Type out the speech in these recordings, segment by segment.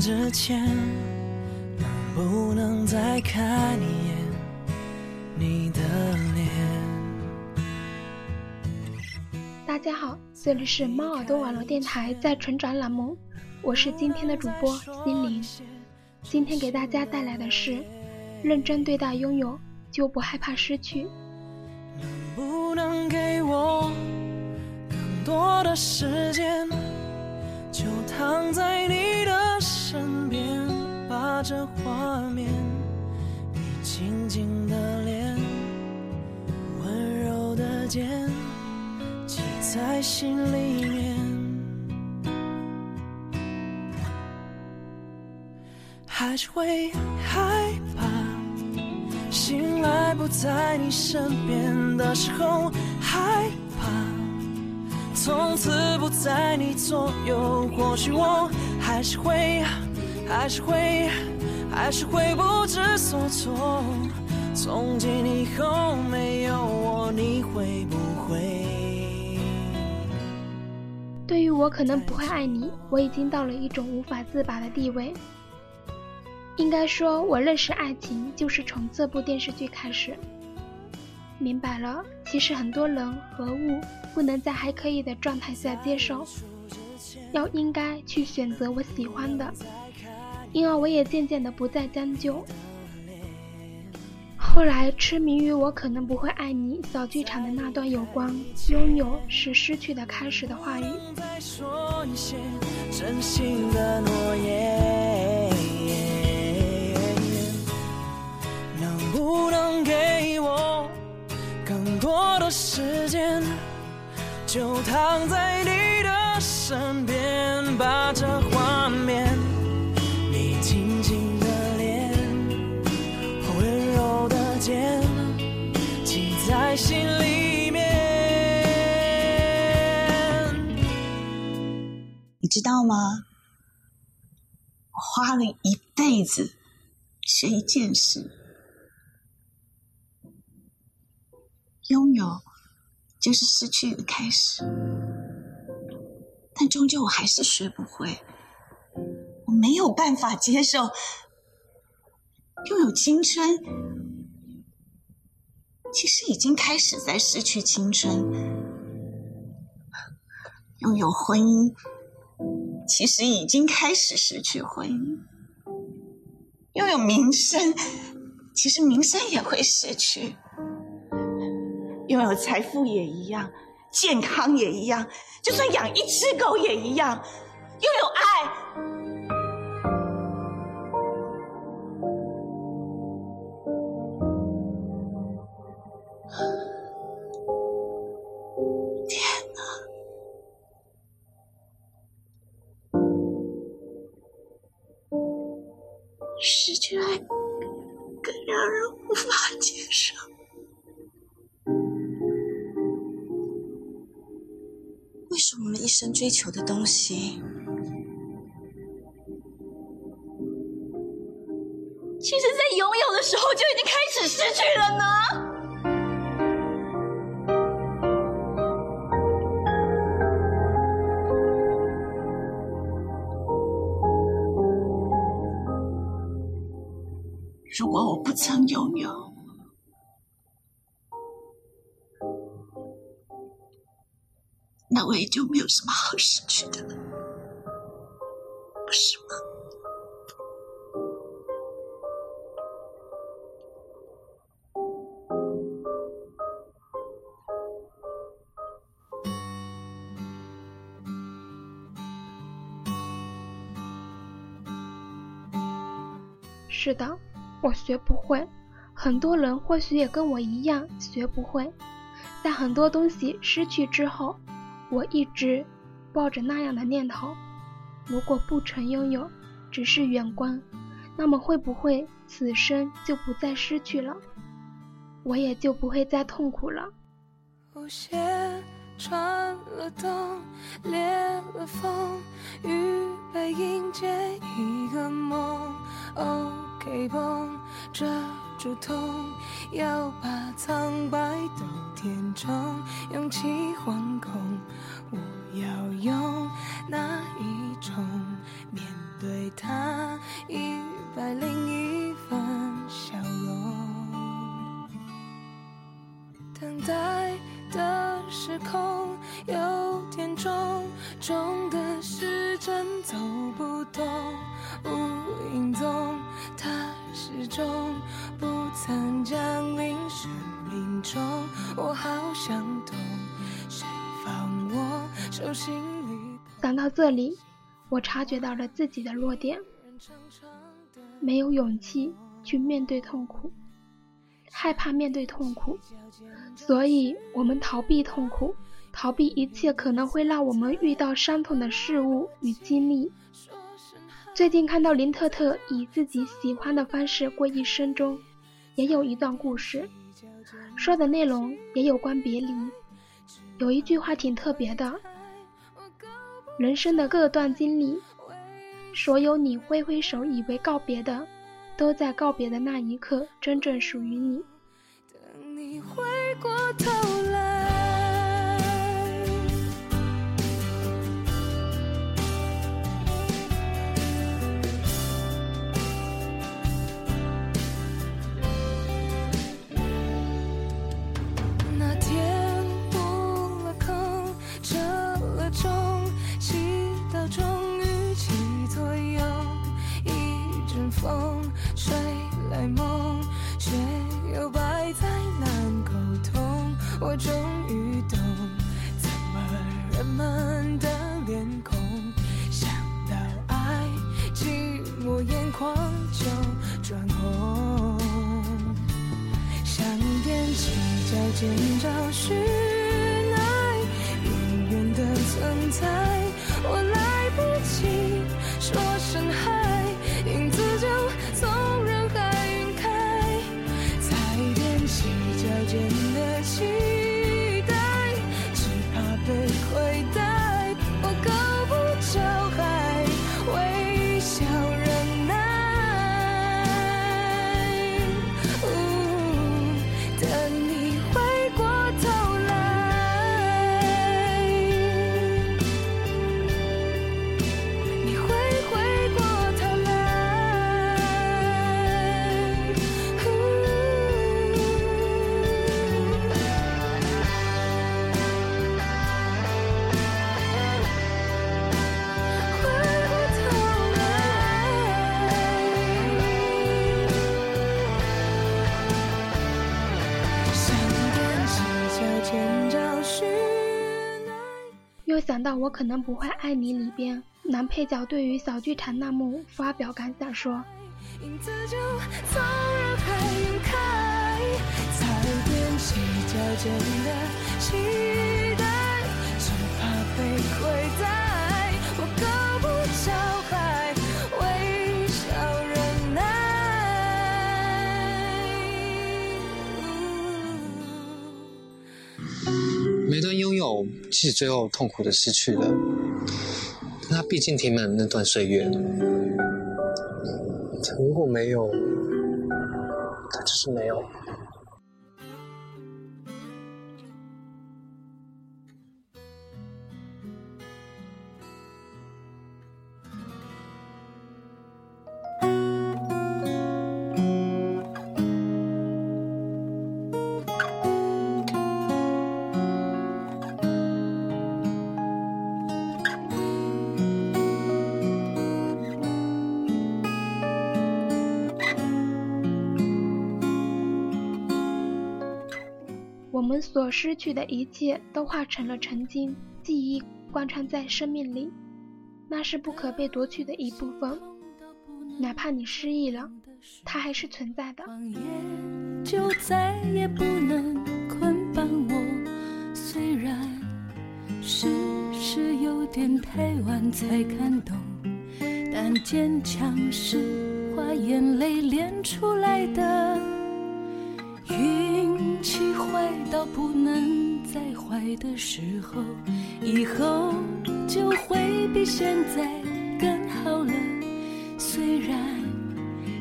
之前，能不能再看一眼你的脸？大家好，这里是猫耳朵网络电台在成长栏目，我是今天的主播心灵。今天给大家带来的是：认真对待拥有，就不害怕失去。能不能给我更多的时间？就躺在你的身边，把这画面，你静静的脸，温柔的肩，记在心里面。还是会害怕，醒来不在你身边的时候，害怕。从此不在你左右，或许我还是会，还是会，还是会不知所措。从今以后没有我，你会不会？对于我可能不会爱你，我已经到了一种无法自拔的地位。应该说，我认识爱情就是从这部电视剧开始。明白了，其实很多人和物不能在还可以的状态下接受，要应该去选择我喜欢的，因而我也渐渐的不再将就。后来痴迷于我可能不会爱你小剧场的那段有关拥有是失去的开始的话语。能不能给我更多的时间就躺在你的身边，把这画面，你静静的脸，温柔的肩，记在心里面。你知道吗？我花了一辈子学一件事。拥有就是失去的开始，但终究我还是学不会。我没有办法接受拥有青春，其实已经开始在失去青春；拥有婚姻，其实已经开始失去婚姻；拥有名声，其实名声也会失去。拥有财富也一样，健康也一样，就算养一只狗也一样。拥有爱，天哪！失去爱更让人无法接受。生追求的东西。其实，在拥有的时候就已经开始失去了呢。如果我不曾拥有。我也就没有什么好失去的了，不是吗？是的，我学不会。很多人或许也跟我一样学不会，在很多东西失去之后。我一直抱着那样的念头：如果不曾拥有，只是远观，那么会不会此生就不再失去了？我也就不会再痛苦了。穿了冬，裂了缝，预备迎接一个梦。OK 绷，遮住痛，要把苍白都填充，勇气惶恐。我要用哪一种面对他一百零一分笑容。等待的时空有点重，重的时针走不动，无影踪，他始终不曾降临生命中。我好想懂，谁放我手心里？想到这里，我察觉到了自己的弱点，没有勇气去面对痛苦，害怕面对痛苦，所以我们逃避痛苦，逃避一切可能会让我们遇到伤痛的事物与经历。最近看到林特特以自己喜欢的方式过一生中，也有一段故事，说的内容也有关别离，有一句话挺特别的。人生的各段经历，所有你挥挥手以为告别的，都在告别的那一刻真正属于你。等你回过头想到我可能不会爱你里边，男配角对于小剧场那幕发表感想说。影子就从人海晕开，才踮起脚尖的是，最后痛苦的失去了，那毕竟填满了那段岁月。如果没有，它就是没有。们所失去的一切都化成了曾经，记忆贯穿在生命里，那是不可被夺去的一部分。哪怕你失忆了，它还是存在的。就再也不能捆绑我。虽然事实有点太晚才看懂，但坚强是花眼泪练出来的。到不能再坏的时候，以后就会比现在更好了。虽然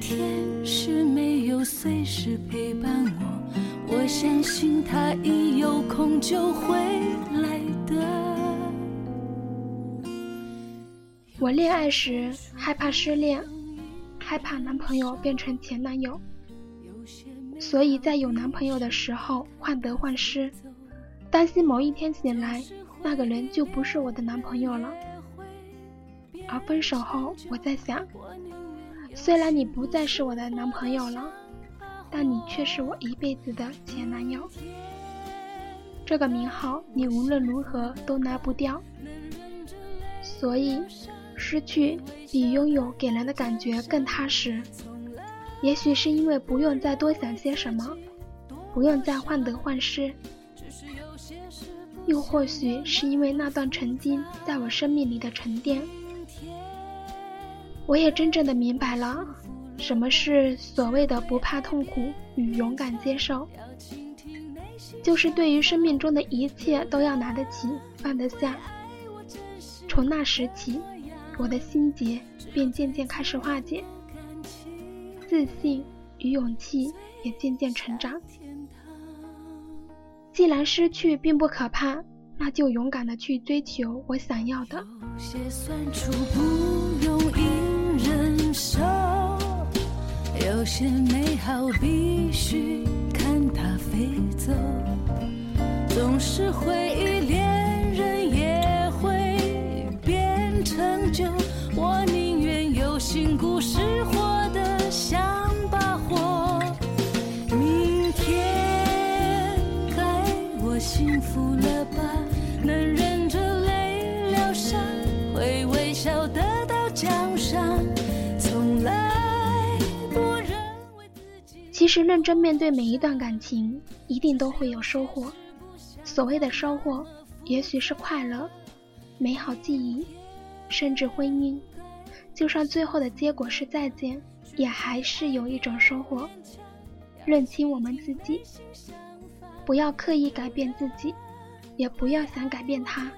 天使没有随时陪伴我，我相信他一有空就会来的。我恋爱时害怕失恋，害怕男朋友变成前男友，所以在有男朋友的时候患得患失，担心某一天醒来那个人就不是我的男朋友了。而分手后，我在想，虽然你不再是我的男朋友了，但你却是我一辈子的前男友。这个名号你无论如何都拿不掉，所以失去比拥有给人的感觉更踏实。也许是因为不用再多想些什么，不用再患得患失，又或许是因为那段曾经在我生命里的沉淀，我也真正的明白了什么是所谓的不怕痛苦与勇敢接受。就是对于生命中的一切都要拿得起放得下。从那时起，我的心结便渐渐开始化解，自信与勇气也渐渐成长。既然失去并不可怕，那就勇敢的去追求我想要的。有些美好必须看它飞走。其实，认真面对每一段感情，一定都会有收获。所谓的收获，也许是快乐、美好记忆，甚至婚姻。就算最后的结果是再见，也还是有一种收获。认清我们自己，不要刻意改变自己，也不要想改变他。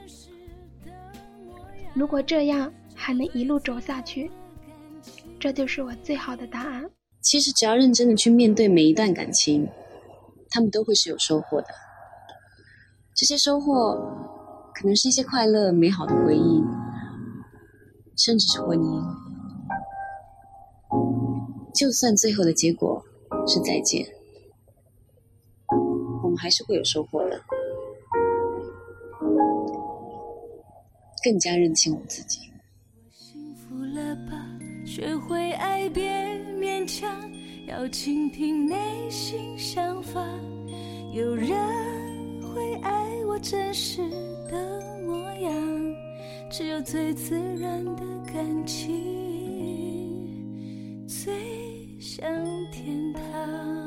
如果这样还能一路走下去，这就是我最好的答案。其实，只要认真的去面对每一段感情，他们都会是有收获的。这些收获，可能是一些快乐、美好的回忆，甚至是婚姻。就算最后的结果是再见，我们还是会有收获的。更加认清我自己。幸福了吧？学会爱，别勉强，要倾听内心想法。有人。会爱我真实的模样，只有最自然的感情，最像天堂。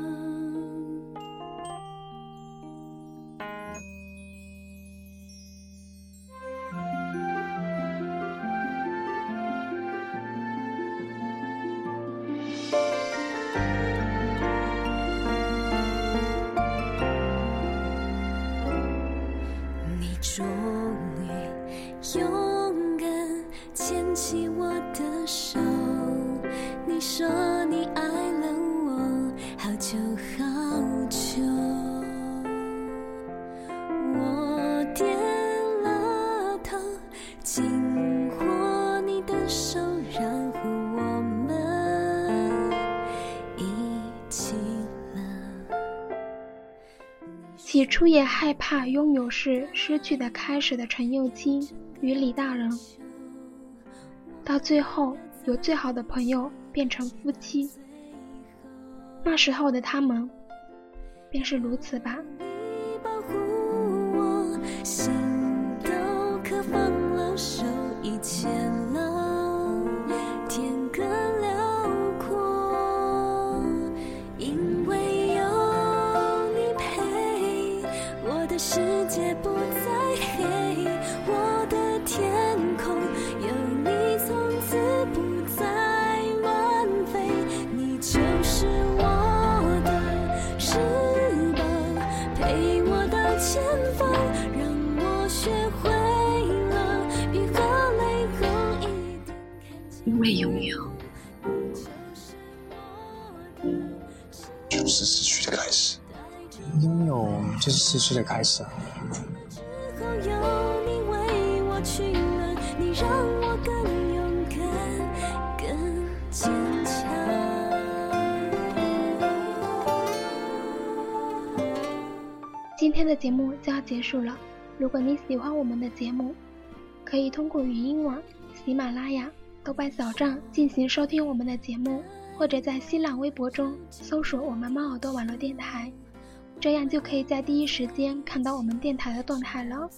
起初也害怕拥有是失去的开始的陈幼卿与李大人，到最后由最好的朋友变成夫妻，那时候的他们便是如此吧。未拥有，就是失去的开始。拥有就是失去的开始。今天的节目就要结束了，如果你喜欢我们的节目，可以通过语音网、喜马拉雅。豆瓣小站进行收听我们的节目，或者在新浪微博中搜索我们猫耳朵网络电台，这样就可以在第一时间看到我们电台的动态了。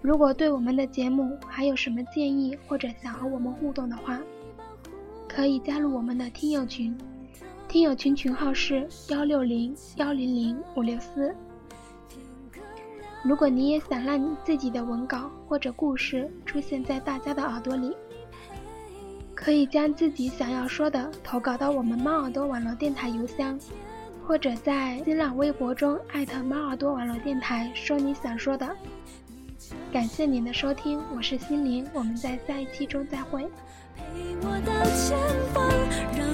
如果对我们的节目还有什么建议，或者想和我们互动的话，可以加入我们的听友群，听友群群号是幺六零幺零零五六四。如果你也想让你自己的文稿或者故事出现在大家的耳朵里，可以将自己想要说的投稿到我们猫耳朵网络电台邮箱，或者在新浪微博中艾特猫耳朵网络电台说你想说的。感谢您的收听，我是心灵，我们在下一期中再会。陪我到前方让